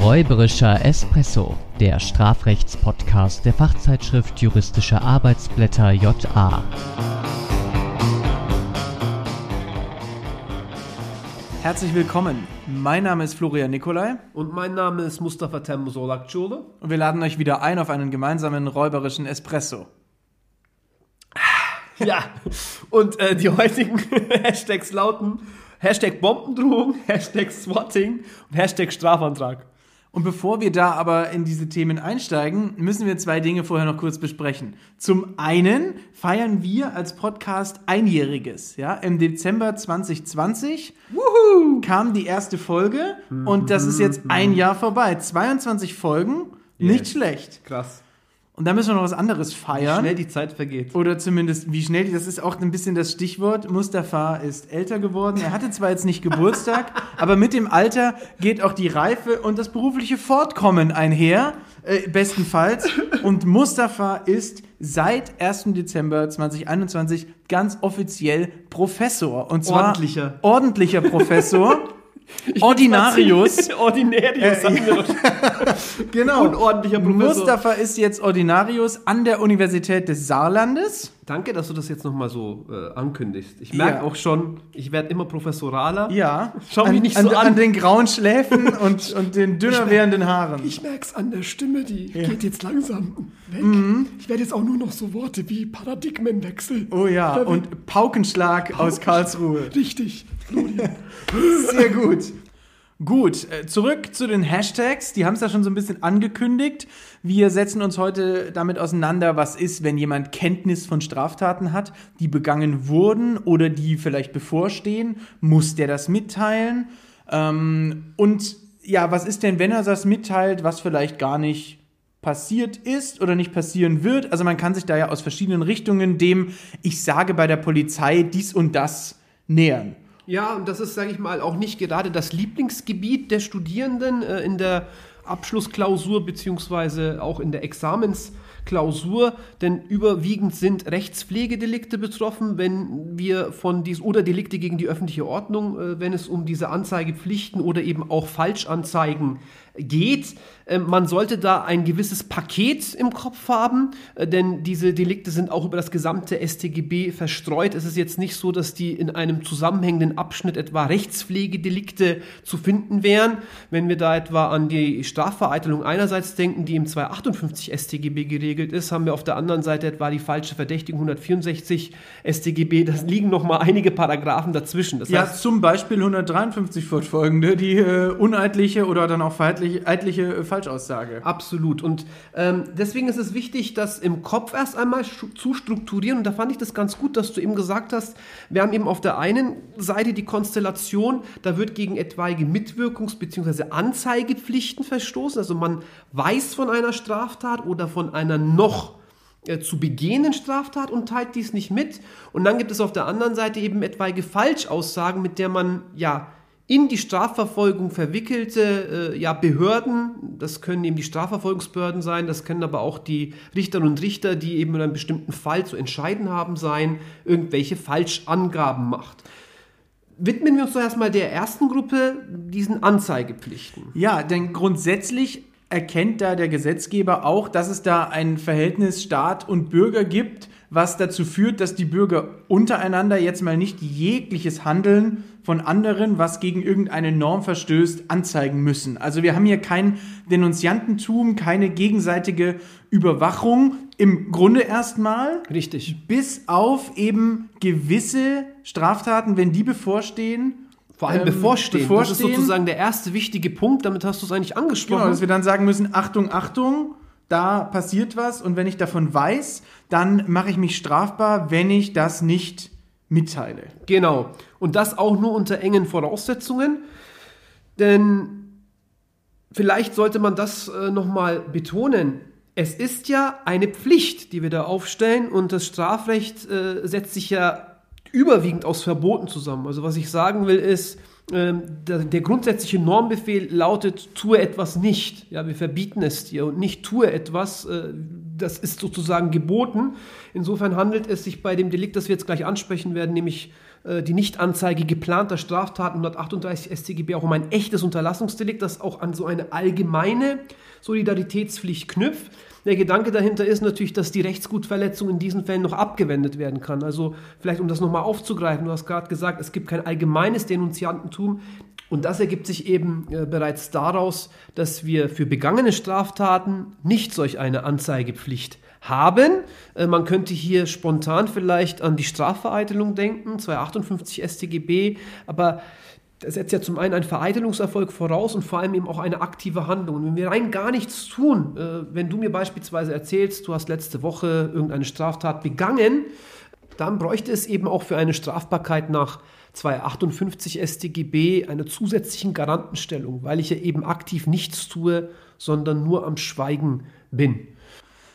Räuberischer Espresso, der Strafrechtspodcast der Fachzeitschrift Juristische Arbeitsblätter JA. Herzlich willkommen. Mein Name ist Florian Nikolai Und mein Name ist Mustafa Temmusolakciole. und wir laden euch wieder ein auf einen gemeinsamen räuberischen Espresso. Ja, und äh, die heutigen Hashtags lauten Hashtag Bombendrohung, Hashtag Swatting und Hashtag Strafantrag. Und bevor wir da aber in diese Themen einsteigen, müssen wir zwei Dinge vorher noch kurz besprechen. Zum einen feiern wir als Podcast einjähriges. Ja, im Dezember 2020 kam die erste Folge und das ist jetzt ein Jahr vorbei. 22 Folgen, nicht Yes. schlecht. Krass. Und da müssen wir noch was anderes feiern. Schnell die Zeit vergeht. Oder zumindest, wie schnell, das ist auch ein bisschen das Stichwort. Mustafa ist älter geworden. Er hatte zwar jetzt nicht Geburtstag, aber mit dem Alter geht auch die Reife und das berufliche Fortkommen einher, äh, bestenfalls. Und Mustafa ist seit 1. Dezember 2021 ganz offiziell Professor. Und zwar Ordentlicher. ordentlicher Professor. Ordinarius. Ordinarius, wir doch. Genau. Unordentlicher Professor. Mustafa ist jetzt Ordinarius an der Universität des Saarlandes. Danke, dass du das jetzt nochmal so äh, ankündigst. Ich merke Ja. auch schon, ich werde immer professoraler. Ja. Schau mich nicht an, so an. an. den grauen Schläfen und, und den dünner werdenden Haaren. Ich merk's an der Stimme, die geht jetzt langsam weg. Mhm. Ich werde jetzt auch nur noch so Worte wie Paradigmenwechsel. Oh ja, und Paukenschlag aus Karlsruhe. Richtig. Sehr gut. Gut, äh, zurück zu den Hashtags. Die haben es ja schon so ein bisschen angekündigt. Wir setzen uns heute damit auseinander, was ist, wenn jemand Kenntnis von Straftaten hat, die begangen wurden oder die vielleicht bevorstehen. Muss der das mitteilen? Ähm, und ja, was ist denn, wenn er das mitteilt, was vielleicht gar nicht passiert ist oder nicht passieren wird? Also man kann sich da ja aus verschiedenen Richtungen dem, ich sage bei der Polizei dies und das nähern. Ja, und das ist, sage ich mal, auch nicht gerade das Lieblingsgebiet der Studierenden äh, in der Abschlussklausur beziehungsweise auch in der Examensklausur, denn überwiegend sind Rechtspflegedelikte betroffen, wenn wir von dies oder Delikte gegen die öffentliche Ordnung, äh, wenn es um diese Anzeigepflichten oder eben auch Falschanzeigen geht. Äh, Man sollte da ein gewisses Paket im Kopf haben, äh, denn diese Delikte sind auch über das gesamte StGB verstreut. Es ist jetzt nicht so, dass die in einem zusammenhängenden Abschnitt etwa Rechtspflegedelikte zu finden wären. Wenn wir da etwa an die Strafvereitelung einerseits denken, die im 258 StGB geregelt ist, haben wir auf der anderen Seite etwa die falsche Verdächtigung 164 StGB. Da liegen noch mal einige Paragraphen dazwischen. Das Ja, heißt, zum Beispiel 153 fortfolgende, die äh, uneidliche oder dann auch vereitliche, eidliche äh, Falschaussage. Absolut. Und ähm, deswegen ist es wichtig, das im Kopf erst einmal zu strukturieren. Und da fand ich das ganz gut, dass du eben gesagt hast, wir haben eben auf der einen Seite die Konstellation, da wird gegen etwaige Mitwirkungs- bzw. Anzeigepflichten verstoßen. Also man weiß von einer Straftat oder von einer noch äh, zu begehenden Straftat und teilt dies nicht mit. Und dann gibt es auf der anderen Seite eben etwaige Falschaussagen, mit der man ja in die Strafverfolgung verwickelte äh, ja, Behörden, das können eben die Strafverfolgungsbehörden sein, das können aber auch die Richterinnen und Richter, die eben in einem bestimmten Fall zu entscheiden haben, sein, irgendwelche Falschangaben macht. Widmen wir uns doch erstmal der ersten Gruppe, diesen Anzeigepflichten. Ja, denn grundsätzlich erkennt da der Gesetzgeber auch, dass es da ein Verhältnis Staat und Bürger gibt, was dazu führt, dass die Bürger untereinander jetzt mal nicht jegliches Handeln von anderen, was gegen irgendeine Norm verstößt, anzeigen müssen. Also wir haben hier kein Denunziantentum, keine gegenseitige Überwachung, im Grunde erstmal, Richtig. bis auf eben gewisse Straftaten, wenn die bevorstehen, Vor allem ähm, bevorstehen. Das bevorstehen. ist sozusagen der erste wichtige Punkt, damit hast du es eigentlich angesprochen. Genau, dass wir dann sagen müssen, Achtung, Achtung, da passiert was und wenn ich davon weiß, dann mache ich mich strafbar, wenn ich das nicht mitteile. Genau. Und das auch nur unter engen Voraussetzungen. Denn vielleicht sollte man das äh, nochmal betonen. Es ist ja eine Pflicht, die wir da aufstellen und das Strafrecht äh, setzt sich ja überwiegend aus Verboten zusammen. Also was ich sagen will ist, der, der grundsätzliche Normbefehl lautet, tue etwas nicht. Ja, wir verbieten es dir und nicht tue etwas. Äh, das ist sozusagen geboten. Insofern handelt es sich bei dem Delikt, das wir jetzt gleich ansprechen werden, nämlich äh, die Nichtanzeige geplanter Straftaten 138 StGB auch um ein echtes Unterlassungsdelikt, das auch an so eine allgemeine Solidaritätspflicht knüpft. Der Gedanke dahinter ist natürlich, dass die Rechtsgutverletzung in diesen Fällen noch abgewendet werden kann. Also vielleicht um das nochmal aufzugreifen, du hast gerade gesagt, es gibt kein allgemeines Denunziantentum. Und das ergibt sich eben äh, bereits daraus, dass wir für begangene Straftaten nicht solch eine Anzeigepflicht haben. Äh, man könnte hier spontan vielleicht an die Strafvereitelung denken, 258 StGB, aber das setzt ja zum einen einen Vereitelungserfolg voraus und vor allem eben auch eine aktive Handlung. Und wenn wir rein gar nichts tun, äh, wenn du mir beispielsweise erzählst, du hast letzte Woche irgendeine Straftat begangen, dann bräuchte es eben auch für eine Strafbarkeit nach 258 StGB eine zusätzlichen Garantenstellung, weil ich ja eben aktiv nichts tue, sondern nur am Schweigen bin.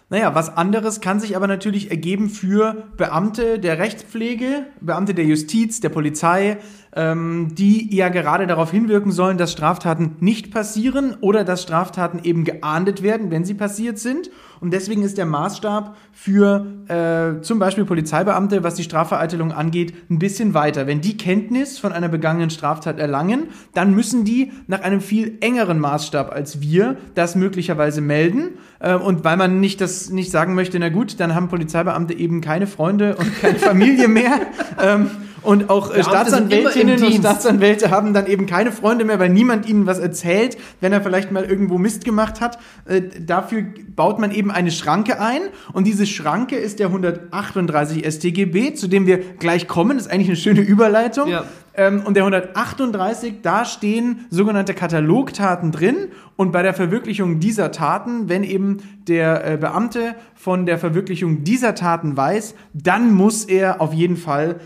Naja, was anderes kann sich aber natürlich ergeben für Beamte der Rechtspflege, Beamte der Justiz, der Polizei, ähm, die ja gerade darauf hinwirken sollen, dass Straftaten nicht passieren oder dass Straftaten eben geahndet werden, wenn sie passiert sind. Und deswegen ist der Maßstab für äh, zum Beispiel Polizeibeamte, was die Strafvereitelung angeht, ein bisschen weiter. Wenn die Kenntnis von einer begangenen Straftat erlangen, dann müssen die nach einem viel engeren Maßstab als wir das möglicherweise melden. Äh, und weil man nicht das nicht sagen möchte, na gut, dann haben Polizeibeamte eben keine Freunde und keine Familie mehr. ähm, und auch äh, Staatsanwältinnen und Staatsanwälte haben dann eben keine Freunde mehr, weil niemand ihnen was erzählt, wenn er vielleicht mal irgendwo Mist gemacht hat. Äh, dafür baut man eben eine Schranke ein. Und diese Schranke ist der 138 StGB, zu dem wir gleich kommen. Das ist eigentlich eine schöne Überleitung. Ja. Ähm, und der 138, da stehen sogenannte Katalogtaten drin. Und bei der Verwirklichung dieser Taten, wenn eben der äh, Beamte von der Verwirklichung dieser Taten weiß, dann muss er auf jeden Fall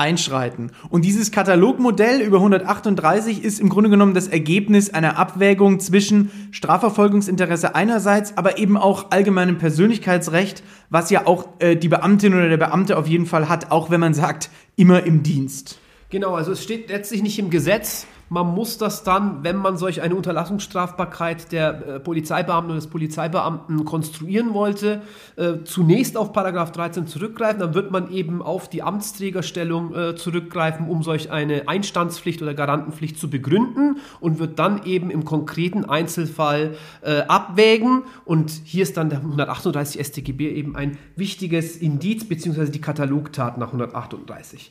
einschreiten. Und dieses Katalogmodell über 138 ist im Grunde genommen das Ergebnis einer Abwägung zwischen Strafverfolgungsinteresse einerseits, aber eben auch allgemeinem Persönlichkeitsrecht, was ja auch äh, die Beamtin oder der Beamte auf jeden Fall hat, auch wenn man sagt, immer im Dienst. Genau, also es steht letztlich nicht im Gesetz, man muss das dann, wenn man solch eine Unterlassungsstrafbarkeit der äh, Polizeibeamten oder des Polizeibeamten konstruieren wollte, äh, zunächst auf Paragraph 13 zurückgreifen. Dann wird man eben auf die Amtsträgerstellung äh, zurückgreifen, um solch eine Einstandspflicht oder Garantenpflicht zu begründen und wird dann eben im konkreten Einzelfall äh, abwägen. Und hier ist dann der 138 StGB eben ein wichtiges Indiz beziehungsweise die Katalogtat nach 138.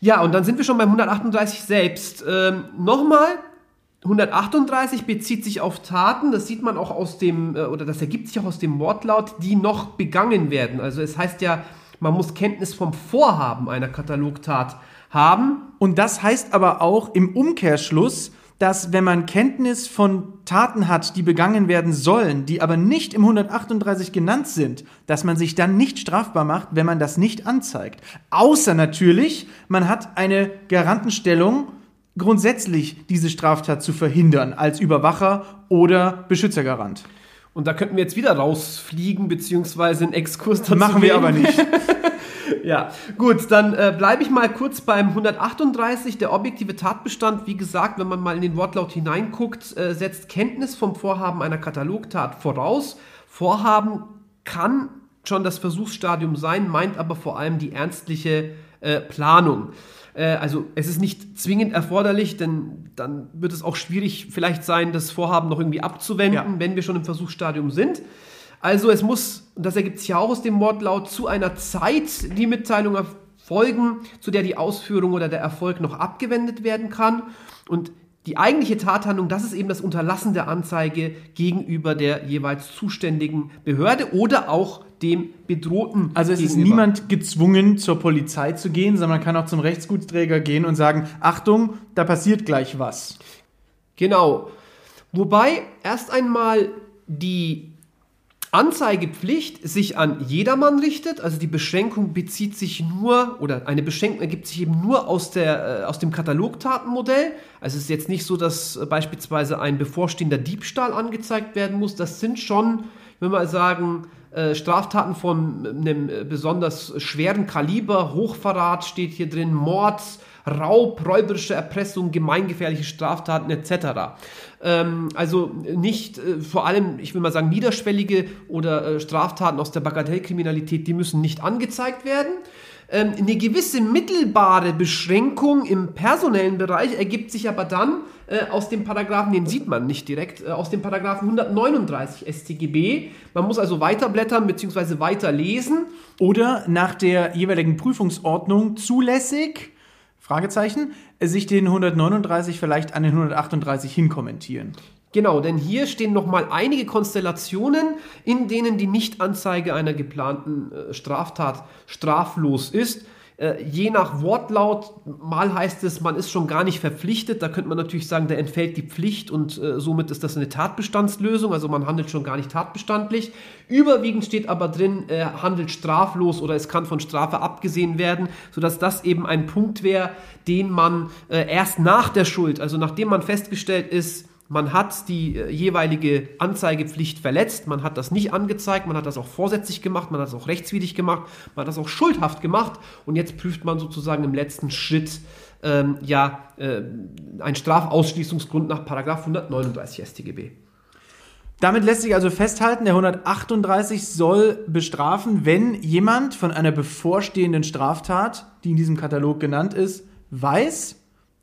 Ja, und dann sind wir schon beim 138 selbst. Ähm, Nochmal, 138 bezieht sich auf Taten, das sieht man auch aus dem, äh, oder das ergibt sich auch aus dem Wortlaut, die noch begangen werden. Also es heißt ja, man muss Kenntnis vom Vorhaben einer Katalogtat haben. Und das heißt aber auch im Umkehrschluss, dass wenn man Kenntnis von Taten hat, die begangen werden sollen, die aber nicht im 138 genannt sind, dass man sich dann nicht strafbar macht, wenn man das nicht anzeigt. Außer natürlich, man hat eine Garantenstellung, grundsätzlich diese Straftat zu verhindern als Überwacher oder Beschützergarant. Und da könnten wir jetzt wieder rausfliegen, beziehungsweise einen Exkurs dazu Machen wir aber nicht. Ja, gut, dann äh, bleibe ich mal kurz beim 138. Der objektive Tatbestand, wie gesagt, wenn man mal in den Wortlaut hineinguckt, äh, setzt Kenntnis vom Vorhaben einer Katalogtat voraus. Vorhaben kann schon das Versuchsstadium sein, meint aber vor allem die ernstliche äh, Planung. Äh, also es ist nicht zwingend erforderlich, denn dann wird es auch schwierig vielleicht sein, das Vorhaben noch irgendwie abzuwenden, ja. wenn wir schon im Versuchsstadium sind. Also es muss, das ergibt sich ja auch aus dem Wortlaut, zu einer Zeit die Mitteilung erfolgen, zu der die Ausführung oder der Erfolg noch abgewendet werden kann. Und die eigentliche Tathandlung, das ist eben das Unterlassen der Anzeige gegenüber der jeweils zuständigen Behörde oder auch dem Bedrohten. Also es gegenüber. ist niemand gezwungen, zur Polizei zu gehen, sondern man kann auch zum Rechtsgutsträger gehen und sagen, Achtung, da passiert gleich was. Genau. Wobei erst einmal die Anzeigepflicht sich an jedermann richtet, also die Beschränkung bezieht sich nur oder eine Beschränkung ergibt sich eben nur aus, der, äh, aus dem Katalogtatenmodell. Also es ist jetzt nicht so, dass äh, beispielsweise ein bevorstehender Diebstahl angezeigt werden muss. Das sind schon, wenn wir mal sagen, äh, Straftaten von einem äh, besonders schweren Kaliber, Hochverrat steht hier drin, Mord, Raub, räuberische Erpressung, gemeingefährliche Straftaten etc. Ähm, also nicht äh, vor allem, ich will mal sagen, niederschwellige oder äh, Straftaten aus der Bagatellkriminalität, die müssen nicht angezeigt werden. Ähm, eine gewisse mittelbare Beschränkung im personellen Bereich ergibt sich aber dann äh, aus dem Paragraphen, den sieht man nicht direkt, äh, aus dem Paragraphen 139 StGB. Man muss also weiterblättern bzw. weiterlesen. Oder nach der jeweiligen Prüfungsordnung zulässig, Fragezeichen, sich den 139 vielleicht an den 138 hinkommentieren. Genau, denn hier stehen nochmal einige Konstellationen, in denen die Nichtanzeige einer geplanten äh, Straftat straflos ist. Äh, je nach Wortlaut, mal heißt es, man ist schon gar nicht verpflichtet. Da könnte man natürlich sagen, da entfällt die Pflicht und äh, somit ist das eine Tatbestandslösung. Also man handelt schon gar nicht tatbestandlich. Überwiegend steht aber drin, äh, handelt straflos oder es kann von Strafe abgesehen werden, sodass das eben ein Punkt wäre, den man äh, erst nach der Schuld, also nachdem man festgestellt ist, man hat die äh, jeweilige Anzeigepflicht verletzt, man hat das nicht angezeigt, man hat das auch vorsätzlich gemacht, man hat das auch rechtswidrig gemacht, man hat das auch schuldhaft gemacht und jetzt prüft man sozusagen im letzten Schritt ähm, ja äh, einen Strafausschließungsgrund nach 139 StGB. Damit lässt sich also festhalten, der 138 soll bestrafen, wenn jemand von einer bevorstehenden Straftat, die in diesem Katalog genannt ist, weiß,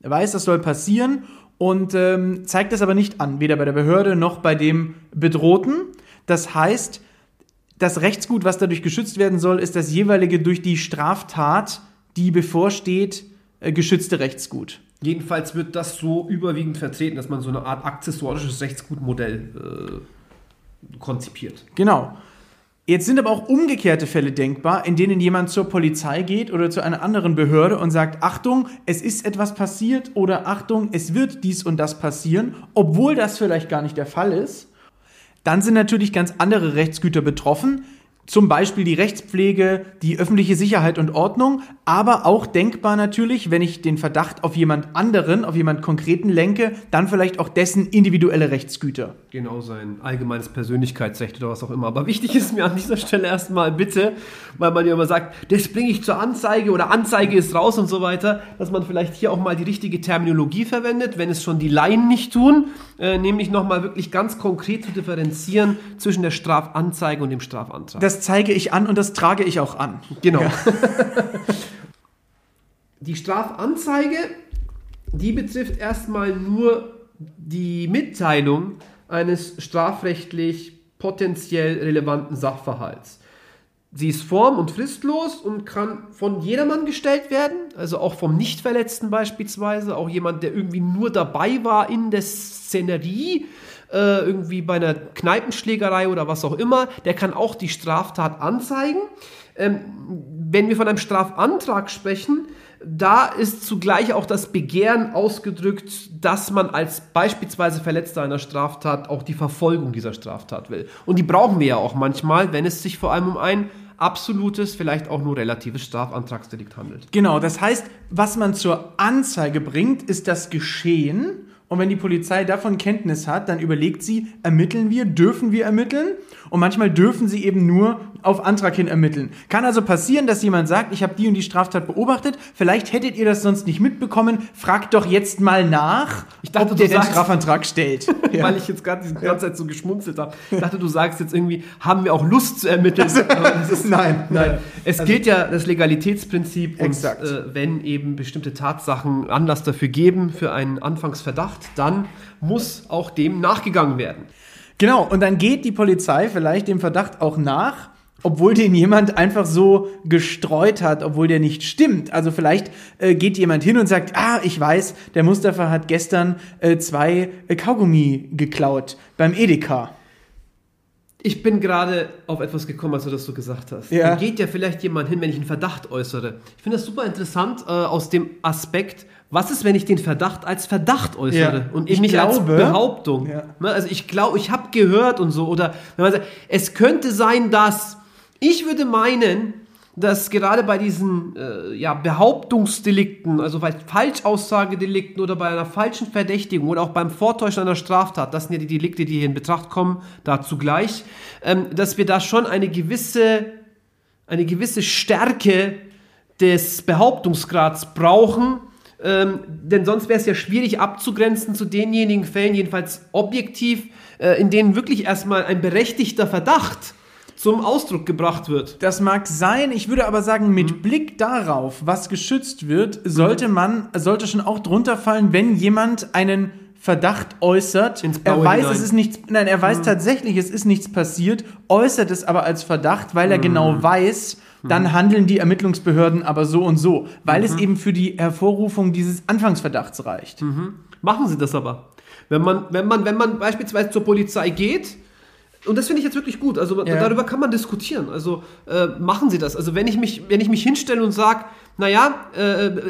weiß, das soll passieren und ähm, zeigt das aber nicht an, weder bei der Behörde noch bei dem Bedrohten. Das heißt, das Rechtsgut, was dadurch geschützt werden soll, ist das jeweilige durch die Straftat, die bevorsteht, äh, geschützte Rechtsgut. Jedenfalls wird das so überwiegend vertreten, dass man so eine Art accessorisches Rechtsgutmodell äh, konzipiert. Genau. Jetzt sind aber auch umgekehrte Fälle denkbar, in denen jemand zur Polizei geht oder zu einer anderen Behörde und sagt, Achtung, es ist etwas passiert oder Achtung, es wird dies und das passieren, obwohl das vielleicht gar nicht der Fall ist. Dann sind natürlich ganz andere Rechtsgüter betroffen, zum Beispiel die Rechtspflege, die öffentliche Sicherheit und Ordnung, aber auch denkbar natürlich, wenn ich den Verdacht auf jemand anderen, auf jemand konkreten lenke, dann vielleicht auch dessen individuelle Rechtsgüter. Genau, sein allgemeines Persönlichkeitsrecht oder was auch immer. Aber wichtig ist mir an dieser Stelle erstmal bitte, weil man ja immer sagt, das bringe ich zur Anzeige oder Anzeige ist raus und so weiter, dass man vielleicht hier auch mal die richtige Terminologie verwendet, wenn es schon die Laien nicht tun, äh, nämlich nochmal wirklich ganz konkret zu differenzieren zwischen der Strafanzeige und dem Strafantrag. Das zeige ich an und das trage ich auch an. Genau. Ja. die Strafanzeige, die betrifft erstmal nur die Mitteilung eines strafrechtlich potenziell relevanten Sachverhalts. Sie ist form- und fristlos und kann von jedermann gestellt werden, also auch vom Nichtverletzten beispielsweise, auch jemand, der irgendwie nur dabei war in der Szenerie, äh, irgendwie bei einer Kneipenschlägerei oder was auch immer, der kann auch die Straftat anzeigen. Ähm, wenn wir von einem Strafantrag sprechen, da ist zugleich auch das Begehren ausgedrückt, dass man als beispielsweise Verletzter einer Straftat auch die Verfolgung dieser Straftat will. Und die brauchen wir ja auch manchmal, wenn es sich vor allem um ein absolutes, vielleicht auch nur relatives Strafantragsdelikt handelt. Genau, das heißt, was man zur Anzeige bringt, ist das Geschehen und wenn die Polizei davon Kenntnis hat, dann überlegt sie, ermitteln wir, dürfen wir ermitteln? Und manchmal dürfen sie eben nur auf Antrag hin ermitteln. Kann also passieren, dass jemand sagt, ich habe die und die Straftat beobachtet, vielleicht hättet ihr das sonst nicht mitbekommen, fragt doch jetzt mal nach, ich dachte, ob der den Strafantrag stellt. ja. Weil ich jetzt gerade die ganze Zeit so geschmunzelt habe. Ich dachte, du sagst jetzt irgendwie, haben wir auch Lust zu ermitteln? ist, nein, nein. Es also, gilt ja das Legalitätsprinzip und äh, wenn eben bestimmte Tatsachen Anlass dafür geben, für einen Anfangsverdacht, dann muss auch dem nachgegangen werden. Genau, und dann geht die Polizei vielleicht dem Verdacht auch nach, obwohl den jemand einfach so gestreut hat, obwohl der nicht stimmt. Also vielleicht äh, geht jemand hin und sagt, ah, ich weiß, der Mustafa hat gestern äh, zwei äh, Kaugummi geklaut beim Edeka. Ich bin gerade auf etwas gekommen, als du das so gesagt hast. Ja. Da geht ja vielleicht jemand hin, wenn ich einen Verdacht äußere. Ich finde das super interessant äh, aus dem Aspekt, was ist, wenn ich den Verdacht als Verdacht äußere ja. und eben nicht glaube, als Behauptung? Ja. Ne, also ich glaube, ich habe gehört und so. Oder wenn man sagt, es könnte sein, dass. Ich würde meinen, dass gerade bei diesen äh, ja, Behauptungsdelikten, also bei Falschaussagedelikten oder bei einer falschen Verdächtigung oder auch beim Vortäuschen einer Straftat, das sind ja die Delikte, die hier in Betracht kommen, dazu gleich, ähm, dass wir da schon eine gewisse, eine gewisse Stärke des Behauptungsgrads brauchen, ähm, denn sonst wäre es ja schwierig abzugrenzen zu denjenigen Fällen, jedenfalls objektiv, äh, in denen wirklich erstmal ein berechtigter Verdacht zum Ausdruck gebracht wird. Das mag sein, ich würde aber sagen, mit Mhm. Blick darauf, was geschützt wird, sollte man, sollte schon auch drunter fallen, wenn jemand einen Verdacht äußert, er weiß, hinein. Mhm. es ist nichts, nein, er weiß tatsächlich, es ist nichts passiert, äußert es aber als Verdacht, weil er Mhm. genau weiß, dann handeln die Ermittlungsbehörden aber so und so, weil Mhm. es eben für die Hervorrufung dieses Anfangsverdachts reicht. Machen sie das aber. Wenn man, wenn man, wenn man beispielsweise zur Polizei geht, und das finde ich jetzt wirklich gut, also Ja. darüber kann man diskutieren. Also äh, machen sie das. Also wenn ich mich, wenn ich mich hinstelle und sage, naja, äh,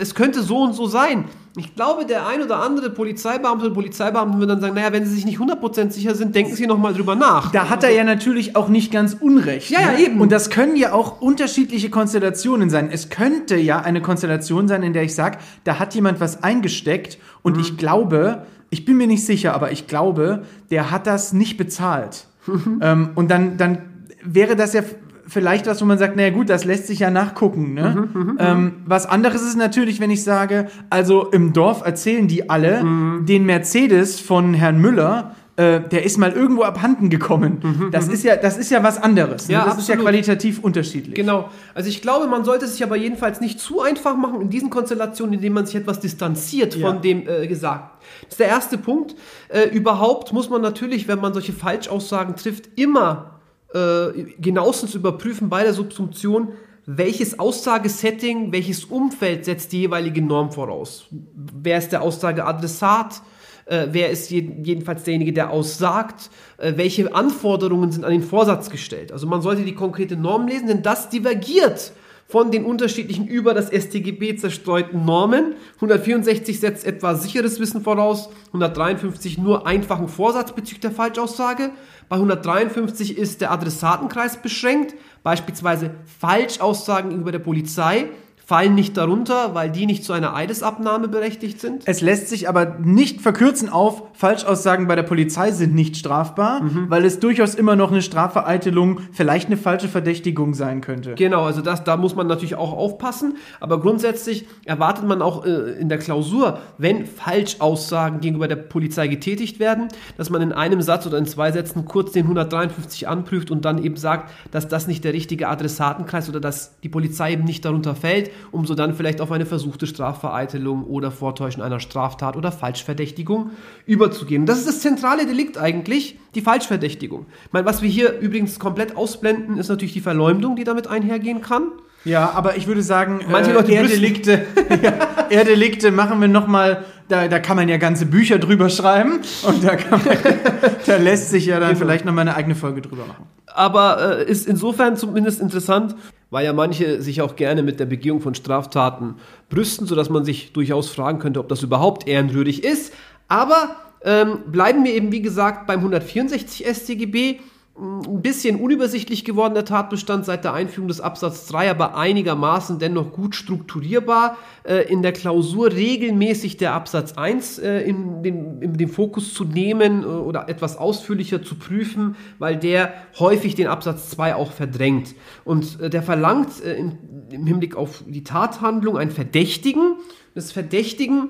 es könnte so und so sein. Ich glaube, der ein oder andere Polizeibeamte oder Polizeibeamten wird dann sagen, naja, wenn sie sich nicht 100% sicher sind, denken sie nochmal drüber nach. Da hat er ja natürlich auch nicht ganz unrecht. Ja, ja, ne? eben. Und das können ja auch unterschiedliche Konstellationen sein. Es könnte ja eine Konstellation sein, in der ich sage, da hat jemand was eingesteckt und Mhm. ich glaube, ich bin mir nicht sicher, aber ich glaube, der hat das nicht bezahlt. Mhm. ähm, und dann, dann wäre das ja vielleicht was, wo man sagt, naja gut, das lässt sich ja nachgucken. Ne? Mhm, ähm, was anderes ist natürlich, wenn ich sage, also im Dorf erzählen die alle, Mhm. den Mercedes von Herrn Müller, äh, der ist mal irgendwo abhanden gekommen. das, ist ja, das ist ja was anderes. Ne? Mhm, Ja, das ist ja absolut. qualitativ unterschiedlich. Genau. Also ich glaube, man sollte es sich aber jedenfalls nicht zu einfach machen in diesen Konstellationen, indem man sich etwas distanziert Ja. von dem äh, Gesagten. Das ist der erste Punkt. Äh, überhaupt muss man natürlich, wenn man solche Falschaussagen trifft, immer äh, genauestens überprüfen bei der Subsumption, welches Aussagesetting, welches Umfeld setzt die jeweilige Norm voraus. Wer ist der Aussageadressat? Äh, wer ist je, jedenfalls derjenige, der aussagt? Äh, welche Anforderungen sind an den Vorsatz gestellt? Also man sollte die konkrete Norm lesen, denn das divergiert von den unterschiedlichen über das StGB zerstreuten Normen. 164 setzt etwa sicheres Wissen voraus, 153 nur einfachen Vorsatz bezüglich der Falschaussage. Bei 153 ist der Adressatenkreis beschränkt, beispielsweise Falschaussagen gegenüber der Polizei fallen nicht darunter, weil die nicht zu einer Eidesabnahme berechtigt sind. Es lässt sich aber nicht verkürzen auf, Falschaussagen bei der Polizei sind nicht strafbar, Mhm. weil es durchaus immer noch eine Strafvereitelung, vielleicht eine falsche Verdächtigung sein könnte. Genau, also das, da muss man natürlich auch aufpassen. Aber grundsätzlich erwartet man auch äh, in der Klausur, wenn Falschaussagen gegenüber der Polizei getätigt werden, dass man in einem Satz oder in zwei Sätzen kurz den 153 anprüft und dann eben sagt, dass das nicht der richtige Adressatenkreis oder dass die Polizei eben nicht darunter fällt, um so dann vielleicht auf eine versuchte Strafvereitelung oder Vortäuschen einer Straftat oder Falschverdächtigung überzugehen. Das ist das zentrale Delikt eigentlich, die Falschverdächtigung. Ich meine, was wir hier übrigens komplett ausblenden, ist natürlich die Verleumdung, die damit einhergehen kann. Ja, aber ich würde sagen, Manche äh, Leute brüsten- Erdelikte, ja, Erdelikte machen wir nochmal, da, da kann man ja ganze Bücher drüber schreiben und da, kann man, da lässt sich ja dann Genau. vielleicht nochmal eine eigene Folge drüber machen. aber äh, ist insofern zumindest interessant, weil ja manche sich auch gerne mit der Begehung von Straftaten brüsten, sodass man sich durchaus fragen könnte, ob das überhaupt ehrenrührig ist. Aber ähm, bleiben wir eben, wie gesagt, beim 164 StGB. Ein bisschen unübersichtlich geworden der Tatbestand seit der Einführung des Absatz 3, aber einigermaßen dennoch gut strukturierbar. Äh, in der Klausur regelmäßig der Absatz 1 äh, in, den, in den Fokus zu nehmen äh, oder etwas ausführlicher zu prüfen, weil der häufig den Absatz 2 auch verdrängt. Und äh, der verlangt äh, im, im Hinblick auf die Tathandlung ein Verdächtigen. Das Verdächtigen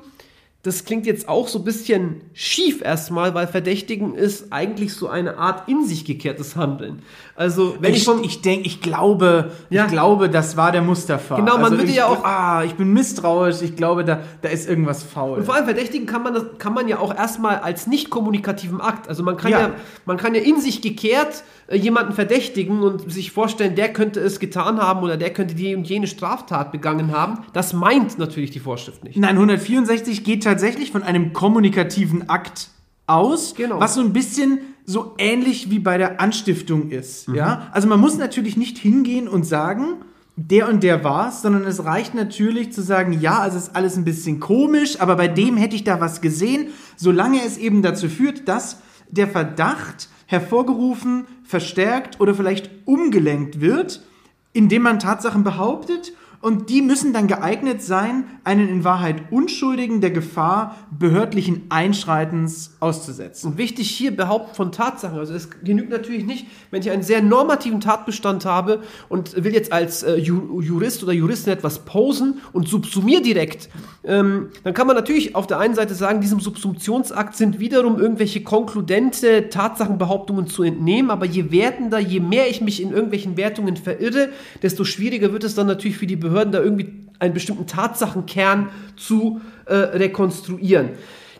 das klingt jetzt auch so ein bisschen schief erstmal, weil Verdächtigen ist eigentlich so eine Art in sich gekehrtes Handeln. Also, wenn ich, Ich, vom, ich denke, ich glaube, Ja. ich glaube, das war der Musterfall. Genau, man würde ich, ja auch- Ah, ich bin misstrauisch, ich glaube, da, da ist irgendwas faul. und vor allem Verdächtigen kann man, das, kann man ja auch erstmal als nicht kommunikativen Akt. Also man kann ja, Ja. man kann ja in sich gekehrt äh, jemanden verdächtigen und sich vorstellen, der könnte es getan haben oder der könnte die und jene Straftat begangen haben. Das meint natürlich die Vorschrift nicht. Nein, 164 geht tatsächlich von einem kommunikativen Akt aus, Genau. was so ein bisschen so ähnlich wie bei der Anstiftung ist. Mhm. Ja? Also man muss natürlich nicht hingehen und sagen, der und der war's, sondern es reicht natürlich zu sagen, ja, also es ist alles ein bisschen komisch, aber bei dem hätte ich da was gesehen, solange es eben dazu führt, dass der Verdacht hervorgerufen, verstärkt oder vielleicht umgelenkt wird, indem man Tatsachen behauptet Und die müssen dann geeignet sein, einen in Wahrheit Unschuldigen der Gefahr behördlichen Einschreitens auszusetzen. Und wichtig hier behaupten von Tatsachen. Also es genügt natürlich nicht, wenn ich einen sehr normativen Tatbestand habe und will jetzt als äh, Ju- Jurist oder Juristin etwas posen und subsumiere direkt. Ähm, dann kann man natürlich auf der einen Seite sagen, diesem Subsumptionsakt sind wiederum irgendwelche konkludente Tatsachenbehauptungen zu entnehmen, aber je wertender, je mehr ich mich in irgendwelchen Wertungen verirre, desto schwieriger wird es dann natürlich für die Behörden, da irgendwie einen bestimmten Tatsachenkern zu äh, rekonstruieren.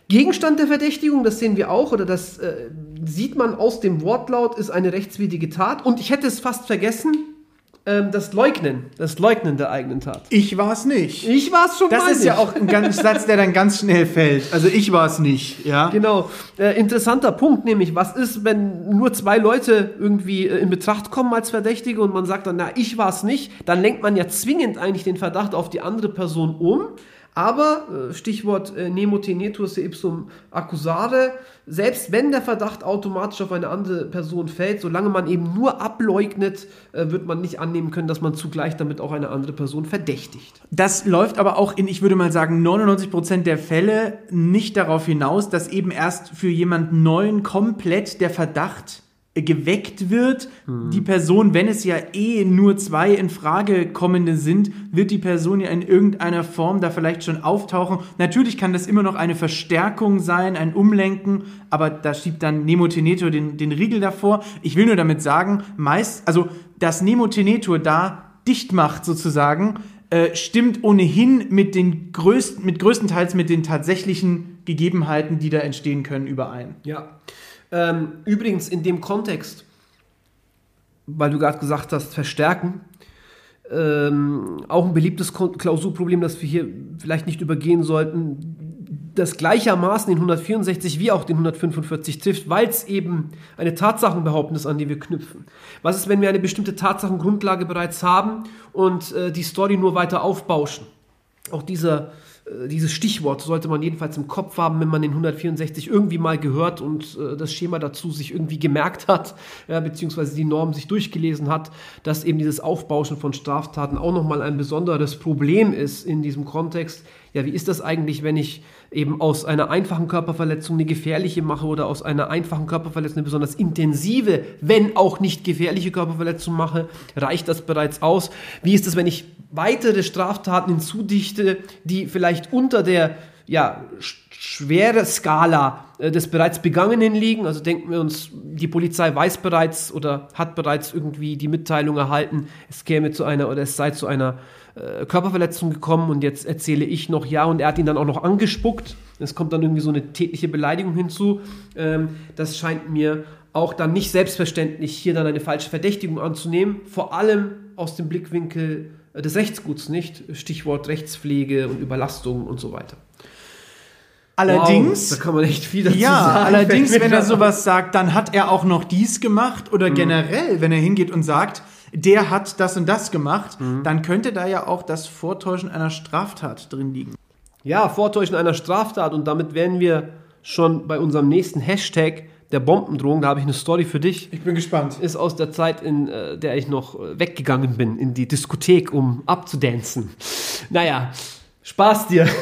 Gegenstand der Verdächtigung, das sehen wir auch, oder das äh, sieht man aus dem Wortlaut, ist eine rechtswidrige Tat. Und ich hätte es fast vergessen, ähm, das Leugnen, das Leugnen der eigenen Tat. Ich war es nicht. Ich war es schon Das mal ist ja auch ein ganz Satz, der dann ganz schnell fällt. Also ich war es nicht, ja. Genau. Äh, interessanter Punkt, nämlich, was ist, wenn nur zwei Leute irgendwie äh, in Betracht kommen als Verdächtige und man sagt dann, na, ich war es nicht, dann lenkt man ja zwingend eigentlich den Verdacht auf die andere Person um. Aber, äh, Stichwort äh, nemo tenetur ipsum accusare, selbst wenn der Verdacht automatisch auf eine andere Person fällt, solange man eben nur ableugnet, äh, wird man nicht annehmen können, dass man zugleich damit auch eine andere Person verdächtigt. Das läuft aber auch in, ich würde mal sagen, 99% der Fälle nicht darauf hinaus, dass eben erst für jemanden Neuen komplett der Verdacht geweckt wird. Die Person, wenn es ja eh nur zwei in Frage kommende sind, wird die Person ja in irgendeiner Form da vielleicht schon auftauchen. Natürlich kann das immer noch eine Verstärkung sein, ein Umlenken, aber da schiebt dann Nemo Tenetur den, den Riegel davor. Ich will nur damit sagen, meist, also dass Nemo Tenetur da dicht macht sozusagen, äh, stimmt ohnehin mit den größten, mit größtenteils mit den tatsächlichen Gegebenheiten, die da entstehen können, überein. Ja. Ähm, übrigens in dem Kontext, weil du gerade gesagt hast, verstärken, ähm, auch ein beliebtes Klausurproblem, das wir hier vielleicht nicht übergehen sollten, das gleichermaßen den 164 wie auch den 145 trifft, weil es eben eine Tatsachenbehauptung ist, an die wir knüpfen. Was ist, wenn wir eine bestimmte Tatsachengrundlage bereits haben und äh, die Story nur weiter aufbauschen? Auch dieser, dieses Stichwort sollte man jedenfalls im Kopf haben, wenn man den 164 irgendwie mal gehört und äh, das Schema dazu sich irgendwie gemerkt hat, ja, beziehungsweise die Norm sich durchgelesen hat, dass eben dieses Aufbauschen von Straftaten auch nochmal ein besonderes Problem ist in diesem Kontext. Ja, wie ist das eigentlich, wenn ich eben aus einer einfachen Körperverletzung eine gefährliche mache oder aus einer einfachen Körperverletzung eine besonders intensive, wenn auch nicht gefährliche Körperverletzung mache? Reicht das bereits aus? Wie ist es, wenn ich weitere Straftaten hinzudichte, die vielleicht unter der ja, sch- schwere Skala äh, des bereits Begangenen liegen. Also denken wir uns, die Polizei weiß bereits oder hat bereits irgendwie die Mitteilung erhalten, es käme zu einer oder es sei zu einer äh, Körperverletzung gekommen und jetzt erzähle ich noch ja und er hat ihn dann auch noch angespuckt. Es kommt dann irgendwie so eine tätliche Beleidigung hinzu. Ähm, das scheint mir auch dann nicht selbstverständlich, hier dann eine falsche Verdächtigung anzunehmen, vor allem aus dem Blickwinkel äh, des Rechtsguts nicht, Stichwort Rechtspflege und Überlastung und so weiter. Allerdings, wow, da kann man echt viel dazu ja, sagen. allerdings, wenn er sowas sagt, dann hat er auch noch dies gemacht oder generell, wenn er hingeht und sagt, der hat das und das gemacht, dann könnte da ja auch das Vortäuschen einer Straftat drin liegen. Ja, Vortäuschen einer Straftat und damit wären wir schon bei unserem nächsten Hashtag der Bombendrohung. Da habe ich eine Story für dich. Ich bin gespannt. Ist aus der Zeit, in äh, der ich noch äh, weggegangen bin, in die Diskothek, um abzudancen. Naja, Spaß dir.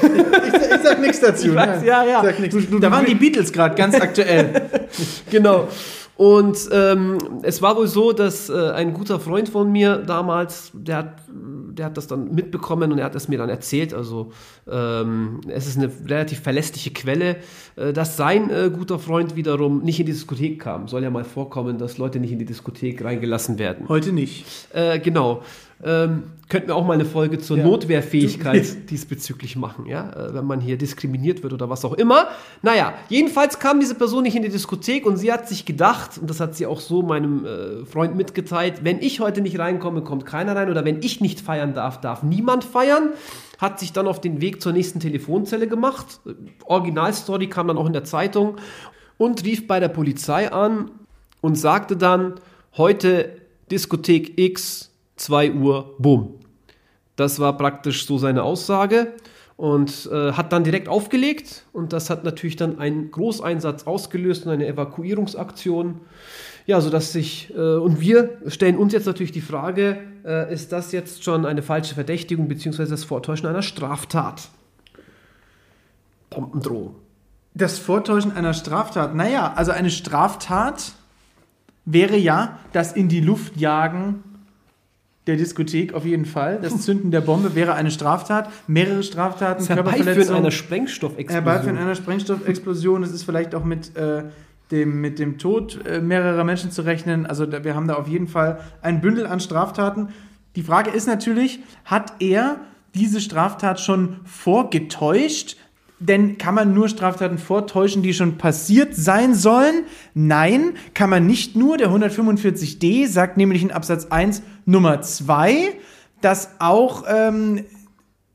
Ich sag nichts dazu. Ich weiß, ja, ja. Sag nichts. da waren die Beatles gerade ganz aktuell. genau. Und ähm, es war wohl so, dass äh, ein guter Freund von mir damals, der hat, der hat das dann mitbekommen und er hat es mir dann erzählt. Also ähm, es ist eine relativ verlässliche Quelle, äh, dass sein äh, guter Freund wiederum nicht in die Diskothek kam. Soll ja mal vorkommen, dass Leute nicht in die Diskothek reingelassen werden. Heute nicht. Äh, genau. Ähm, könnten wir auch mal eine Folge zur Ja. Notwehrfähigkeit diesbezüglich machen, ja, äh, wenn man hier diskriminiert wird oder was auch immer. Naja, jedenfalls kam diese Person nicht in die Diskothek und sie hat sich gedacht, und das hat sie auch so meinem äh, Freund mitgeteilt, wenn ich heute nicht reinkomme, kommt keiner rein oder wenn ich nicht feiern darf, darf niemand feiern. Hat sich dann auf den Weg zur nächsten Telefonzelle gemacht. Äh, Originalstory kam dann auch in der Zeitung und rief bei der Polizei an und sagte dann, heute Diskothek X, 2 Uhr, bumm. Das war praktisch so seine Aussage. und äh, hat dann direkt aufgelegt und das hat natürlich dann einen Großeinsatz ausgelöst und eine Evakuierungsaktion. Ja, sodass sich, äh, und wir stellen uns jetzt natürlich die Frage, äh, ist das jetzt schon eine falsche Verdächtigung beziehungsweise das Vortäuschen einer Straftat? Bombendrohung. Das Vortäuschen einer Straftat. Naja, also eine Straftat wäre ja das in die Luft jagen der Diskothek auf jeden Fall. Das Zünden der Bombe wäre eine Straftat. Mehrere Straftaten, Das Körperverletzung, einer Sprengstoffexplosion. Herbeiführen einer Sprengstoffexplosion. Es ist vielleicht auch mit, äh, dem, mit dem Tod äh, mehrerer Menschen zu rechnen. Also da, wir haben da auf jeden Fall ein Bündel an Straftaten. Die Frage ist natürlich, hat er diese Straftat schon vorgetäuscht? Denn kann man nur Straftaten vortäuschen, die schon passiert sein sollen? Nein, kann man nicht nur. Der 145d sagt nämlich in Absatz 1 Nummer 2, dass auch ähm,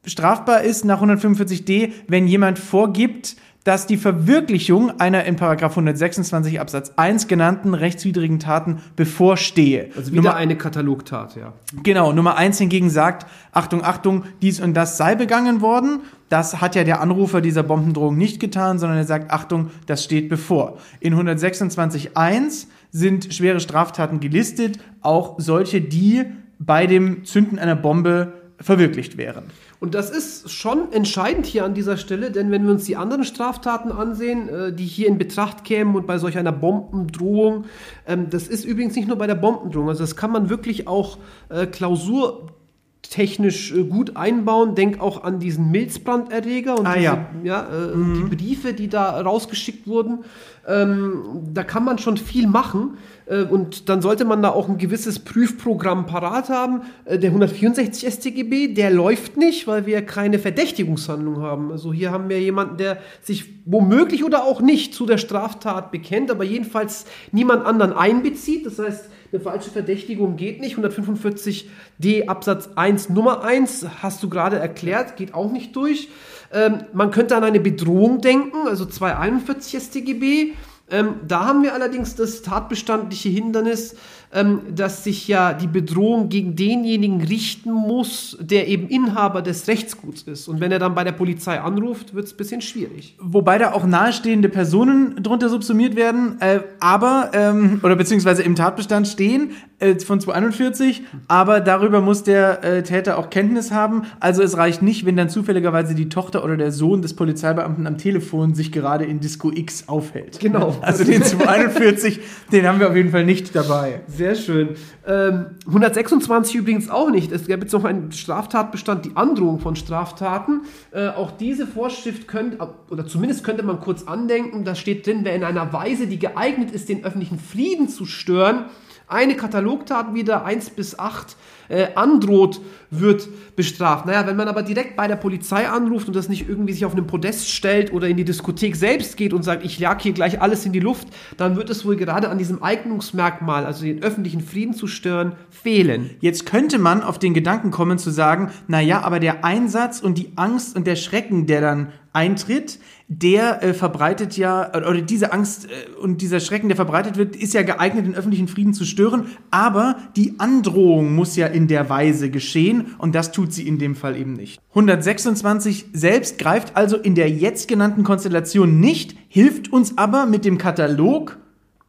strafbar ist nach 145d, wenn jemand vorgibt, dass die Verwirklichung einer in Paragraph 126 Absatz 1 genannten rechtswidrigen Taten bevorstehe. Also wieder Nummer, eine Katalogtat, ja. genau, Nummer 1 hingegen sagt, Achtung, Achtung, dies und das sei begangen worden. Das hat ja der Anrufer dieser Bombendrohung nicht getan, sondern er sagt, Achtung, das steht bevor. In 126.1 sind schwere Straftaten gelistet, auch solche, die bei dem Zünden einer Bombe verwirklicht wären. Und das ist schon entscheidend hier an dieser Stelle, denn wenn wir uns die anderen Straftaten ansehen, äh, die hier in Betracht kämen und bei solch einer Bombendrohung, ähm, das ist übrigens nicht nur bei der Bombendrohung, also das kann man wirklich auch äh, klausurtechnisch äh, gut einbauen. Denk auch an diesen Milzbranderreger und Ah, diese, ja. ja, äh, die Briefe, die da rausgeschickt wurden. Ähm, da kann man schon viel machen. Äh, und dann sollte man da auch ein gewisses Prüfprogramm parat haben. Äh, der 164 StGB, der läuft nicht, weil wir keine Verdächtigungshandlung haben. Also hier haben wir jemanden, der sich womöglich oder auch nicht zu der Straftat bekennt, aber jedenfalls niemand anderen einbezieht. Das heißt, eine falsche Verdächtigung geht nicht. 145d Absatz 1 Nummer 1 hast du gerade erklärt, geht auch nicht durch. Ähm, man könnte an eine Bedrohung denken, also 241 StGB. Ähm, da haben wir allerdings das tatbestandliche Hindernis, ähm, dass sich ja die Bedrohung gegen denjenigen richten muss, der eben Inhaber des Rechtsguts ist. Und wenn er dann bei der Polizei anruft, wird es ein bisschen schwierig. Wobei da auch nahestehende Personen drunter subsumiert werden, äh, aber, ähm, oder beziehungsweise im Tatbestand stehen äh, von 241, aber darüber muss der äh, Täter auch Kenntnis haben. Also es reicht nicht, wenn dann zufälligerweise die Tochter oder der Sohn des Polizeibeamten am Telefon sich gerade in Disco X aufhält. Genau. Also den 241, den haben wir auf jeden Fall nicht dabei. Sehr schön. Ähm, 126 übrigens auch nicht. Es gäbe jetzt noch einen Straftatbestand, die Androhung von Straftaten. Äh, auch diese Vorschrift könnte, oder zumindest könnte man kurz andenken, da steht drin, wer in einer Weise, die geeignet ist, den öffentlichen Frieden zu stören, eine Katalogtat wieder 1 bis 8 äh, androht, wird bestraft. Naja, wenn man aber direkt bei der Polizei anruft und das nicht irgendwie sich auf einen Podest stellt oder in die Diskothek selbst geht und sagt, ich jag hier gleich alles in die Luft, dann wird es wohl gerade an diesem Eignungsmerkmal, also den öffentlichen Frieden zu stören, fehlen. Jetzt könnte man auf den Gedanken kommen zu sagen, na ja, aber der Einsatz und die Angst und der Schrecken, der dann eintritt, der äh, verbreitet ja, oder diese Angst äh, und dieser Schrecken, der verbreitet wird, ist ja geeignet, den öffentlichen Frieden zu stören, aber die Androhung muss ja in der Weise geschehen und das tut sie in dem Fall eben nicht. 126 selbst greift also in der jetzt genannten Konstellation nicht, hilft uns aber mit dem Katalog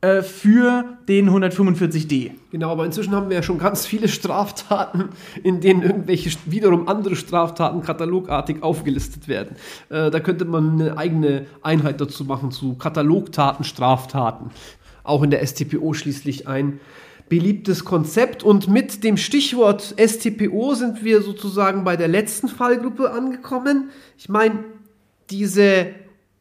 äh, für den 145d. Genau, aber inzwischen haben wir ja schon ganz viele Straftaten, in denen irgendwelche wiederum andere Straftaten katalogartig aufgelistet werden. Äh, da könnte man eine eigene Einheit dazu machen zu Katalogtaten, Straftaten. Auch in der STPO schließlich ein beliebtes Konzept. Und mit dem Stichwort STPO sind wir sozusagen bei der letzten Fallgruppe angekommen. Ich meine, diese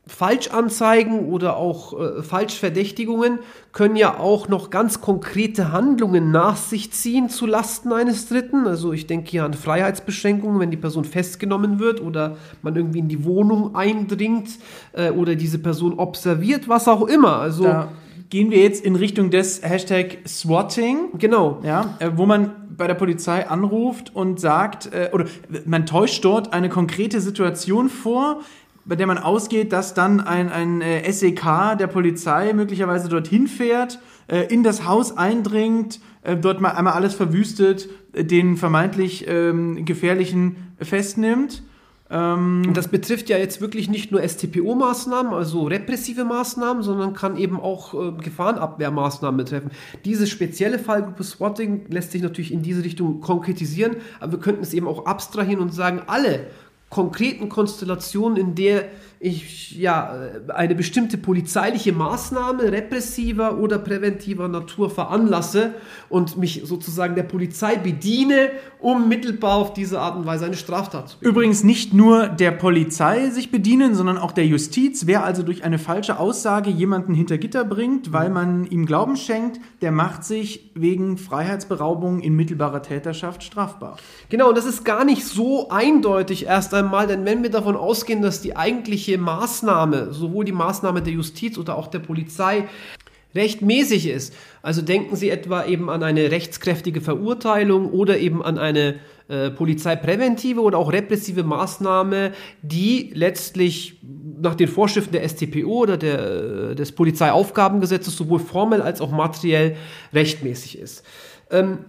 Falschanzeigen oder auch äh, Falschverdächtigungen können ja auch noch ganz konkrete Handlungen nach sich ziehen zu Lasten eines Dritten. Also ich denke hier an Freiheitsbeschränkungen, wenn die Person festgenommen wird oder man irgendwie in die Wohnung eindringt äh, oder diese Person observiert, was auch immer. Also Da gehen wir jetzt in Richtung des Hashtag Swatting. genau. Ja, äh, wo man bei der Polizei anruft und sagt, äh, oder man täuscht dort eine konkrete Situation vor, bei der man ausgeht, dass dann ein, ein äh, SEK der Polizei möglicherweise dorthin fährt, äh, in das Haus eindringt, äh, dort mal einmal alles verwüstet, äh, den vermeintlich ähm, Gefährlichen festnimmt. Und das betrifft ja jetzt wirklich nicht nur STPO-Maßnahmen, also repressive Maßnahmen, sondern kann eben auch äh, Gefahrenabwehrmaßnahmen betreffen. Diese spezielle Fallgruppe Swatting lässt sich natürlich in diese Richtung konkretisieren, aber wir könnten es eben auch abstrahieren und sagen, alle konkreten Konstellationen, in der ich ja eine bestimmte polizeiliche Maßnahme repressiver oder präventiver Natur veranlasse und mich sozusagen der Polizei bediene, um mittelbar auf diese Art und Weise eine Straftat zu begehen. Übrigens nicht nur der Polizei sich bedienen, sondern auch der Justiz. Wer also durch eine falsche Aussage jemanden hinter Gitter bringt, weil man ihm Glauben schenkt, der macht sich wegen Freiheitsberaubung in mittelbarer Täterschaft strafbar. Genau, und das ist gar nicht so eindeutig erst einmal, denn wenn wir davon ausgehen, dass die eigentliche Maßnahme, sowohl die Maßnahme der Justiz oder auch der Polizei, rechtmäßig ist, also denken Sie etwa eben an eine rechtskräftige Verurteilung oder eben an eine äh, polizeipräventive oder auch repressive Maßnahme, die letztlich nach den Vorschriften der StPO oder der, äh, des Polizeiaufgabengesetzes sowohl formell als auch materiell rechtmäßig ist. Ähm,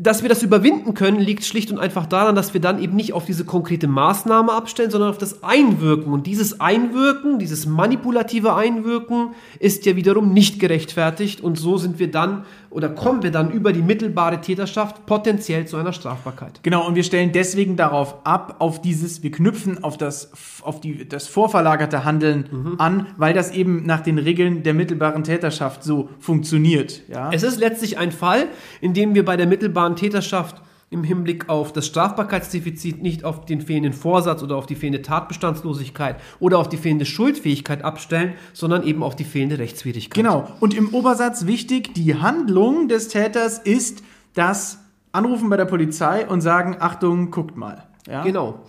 dass wir das überwinden können, liegt schlicht und einfach daran, dass wir dann eben nicht auf diese konkrete Maßnahme abstellen, sondern auf das Einwirken. Und dieses Einwirken, dieses manipulative Einwirken ist ja wiederum nicht gerechtfertigt. Und so sind wir dann oder kommen wir dann über die mittelbare Täterschaft potenziell zu einer Strafbarkeit. Genau, und wir stellen deswegen darauf ab, auf dieses, wir knüpfen auf das, auf die, das vorverlagerte Handeln an, weil das eben nach den Regeln der mittelbaren Täterschaft so funktioniert. Ja? Es ist letztlich ein Fall, in dem wir bei der mittelbaren Täterschaft im Hinblick auf das Strafbarkeitsdefizit nicht auf den fehlenden Vorsatz oder auf die fehlende Tatbestandslosigkeit oder auf die fehlende Schuldfähigkeit abstellen, sondern eben auf die fehlende Rechtswidrigkeit. Genau. Und im Obersatz wichtig, die Handlung des Täters ist das Anrufen bei der Polizei und sagen, Achtung, guckt mal. Ja? Genau.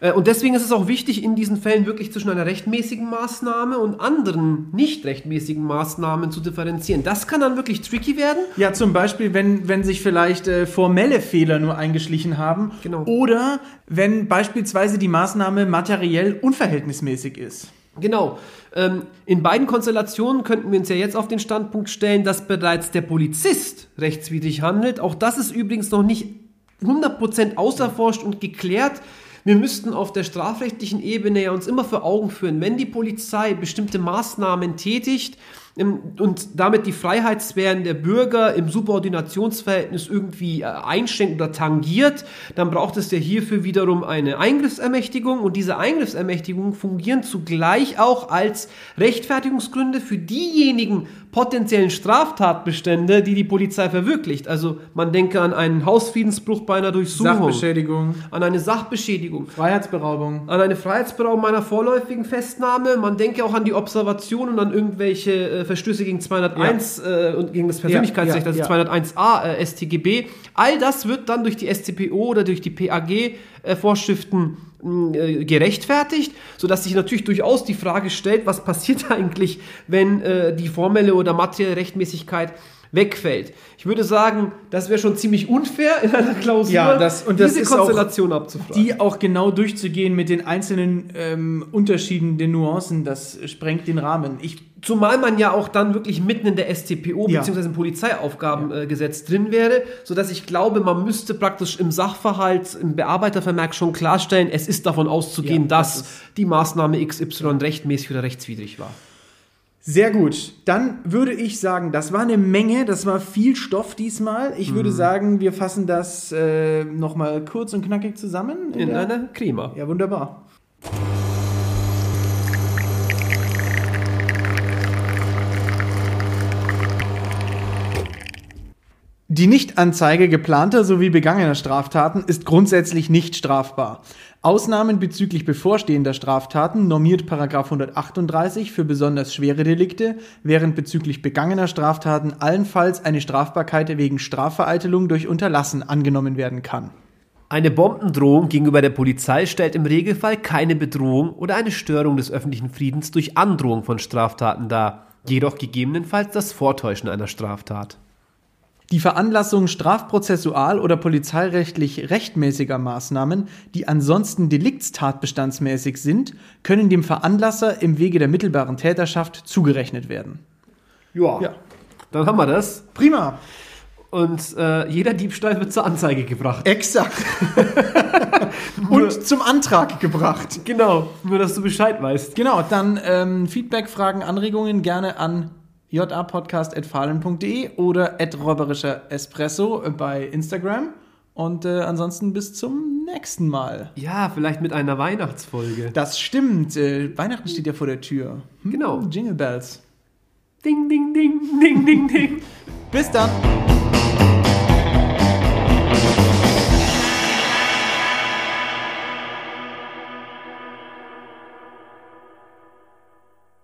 Äh, Und deswegen ist es auch wichtig, in diesen Fällen wirklich zwischen einer rechtmäßigen Maßnahme und anderen nicht rechtmäßigen Maßnahmen zu differenzieren. Das kann dann wirklich tricky werden. Ja, zum Beispiel, wenn, wenn sich vielleicht äh, formelle Fehler nur eingeschlichen haben. Genau. Oder wenn beispielsweise die Maßnahme materiell unverhältnismäßig ist. Genau. Ähm, in beiden Konstellationen könnten wir uns ja jetzt auf den Standpunkt stellen, dass bereits der Polizist rechtswidrig handelt. Auch das ist übrigens noch nicht 100% auserforscht und geklärt. Wir müssten auf der strafrechtlichen Ebene ja uns immer vor Augen führen, wenn die Polizei bestimmte Maßnahmen tätigt ähm, und damit die Freiheitssphären der Bürger im Subordinationsverhältnis irgendwie äh, einschränkt oder tangiert, dann braucht es ja hierfür wiederum eine Eingriffsermächtigung. Und diese Eingriffsermächtigungen fungieren zugleich auch als Rechtfertigungsgründe für diejenigen potenziellen Straftatbestände, die die Polizei verwirklicht. Also man denke an einen Hausfriedensbruch bei einer Durchsuchung, Sachbeschädigung, an eine Sachbeschädigung, Freiheitsberaubung. an eine Freiheitsberaubung meiner vorläufigen Festnahme. Man denke auch an die Observation und an irgendwelche äh, Verstöße gegen 201 äh, und gegen das Persönlichkeitsrecht, Ja, ja, also 201a äh, StGB. All das wird dann durch die StPO oder durch die PAG mh, äh, gerechtfertigt, sodass sich natürlich durchaus die Frage stellt, was passiert eigentlich, wenn äh, die formelle oder materielle Rechtmäßigkeit wegfällt. Ich würde sagen, das wäre schon ziemlich unfair in einer Klausur, Ja, das- und das diese auch Konstellation abzufragen. Die auch genau durchzugehen mit den einzelnen ähm, Unterschieden, den Nuancen, das sprengt den Rahmen. Ich Zumal man ja auch dann wirklich mitten in der StPO Ja. bzw. im Polizeiaufgabengesetz drin wäre, sodass ich glaube, man müsste praktisch im Sachverhalt, im Bearbeitervermerk schon klarstellen, es ist davon auszugehen, Ja, dass das ist- die Maßnahme XY rechtmäßig oder rechtswidrig war. Sehr gut. Dann würde ich sagen, das war eine Menge, das war viel Stoff diesmal. Ich Mhm. würde sagen, wir fassen das äh, nochmal kurz und knackig zusammen. In der- einer Klima. Ja, wunderbar. Die Nichtanzeige geplanter sowie begangener Straftaten ist grundsätzlich nicht strafbar. Ausnahmen bezüglich bevorstehender Straftaten normiert Paragraph 138 für besonders schwere Delikte, während bezüglich begangener Straftaten allenfalls eine Strafbarkeit wegen Strafvereitelung durch Unterlassen angenommen werden kann. Eine Bombendrohung gegenüber der Polizei stellt im Regelfall keine Bedrohung oder eine Störung des öffentlichen Friedens durch Androhung von Straftaten dar, jedoch gegebenenfalls das Vortäuschen einer Straftat. Die Veranlassung strafprozessual- oder polizeirechtlich rechtmäßiger Maßnahmen, die ansonsten deliktstatbestandsmäßig sind, können dem Veranlasser im Wege der mittelbaren Täterschaft zugerechnet werden. Ja. Ja. Dann haben wir das. Prima. Und äh, jeder Diebstahl wird zur Anzeige gebracht. Exakt. Und und zum Antrag gebracht. Genau, nur dass du Bescheid weißt. Genau, dann ähm, Feedback, Fragen, Anregungen gerne an japodcast.fahlen.de oder räuberischer Espresso bei Instagram. Und äh, ansonsten bis zum nächsten Mal. Ja, vielleicht mit einer Weihnachtsfolge. Das stimmt. Äh, Weihnachten steht ja vor der Tür. Hm, Genau. Jingle Bells. Ding, ding, ding, ding, ding, ding. Bis dann.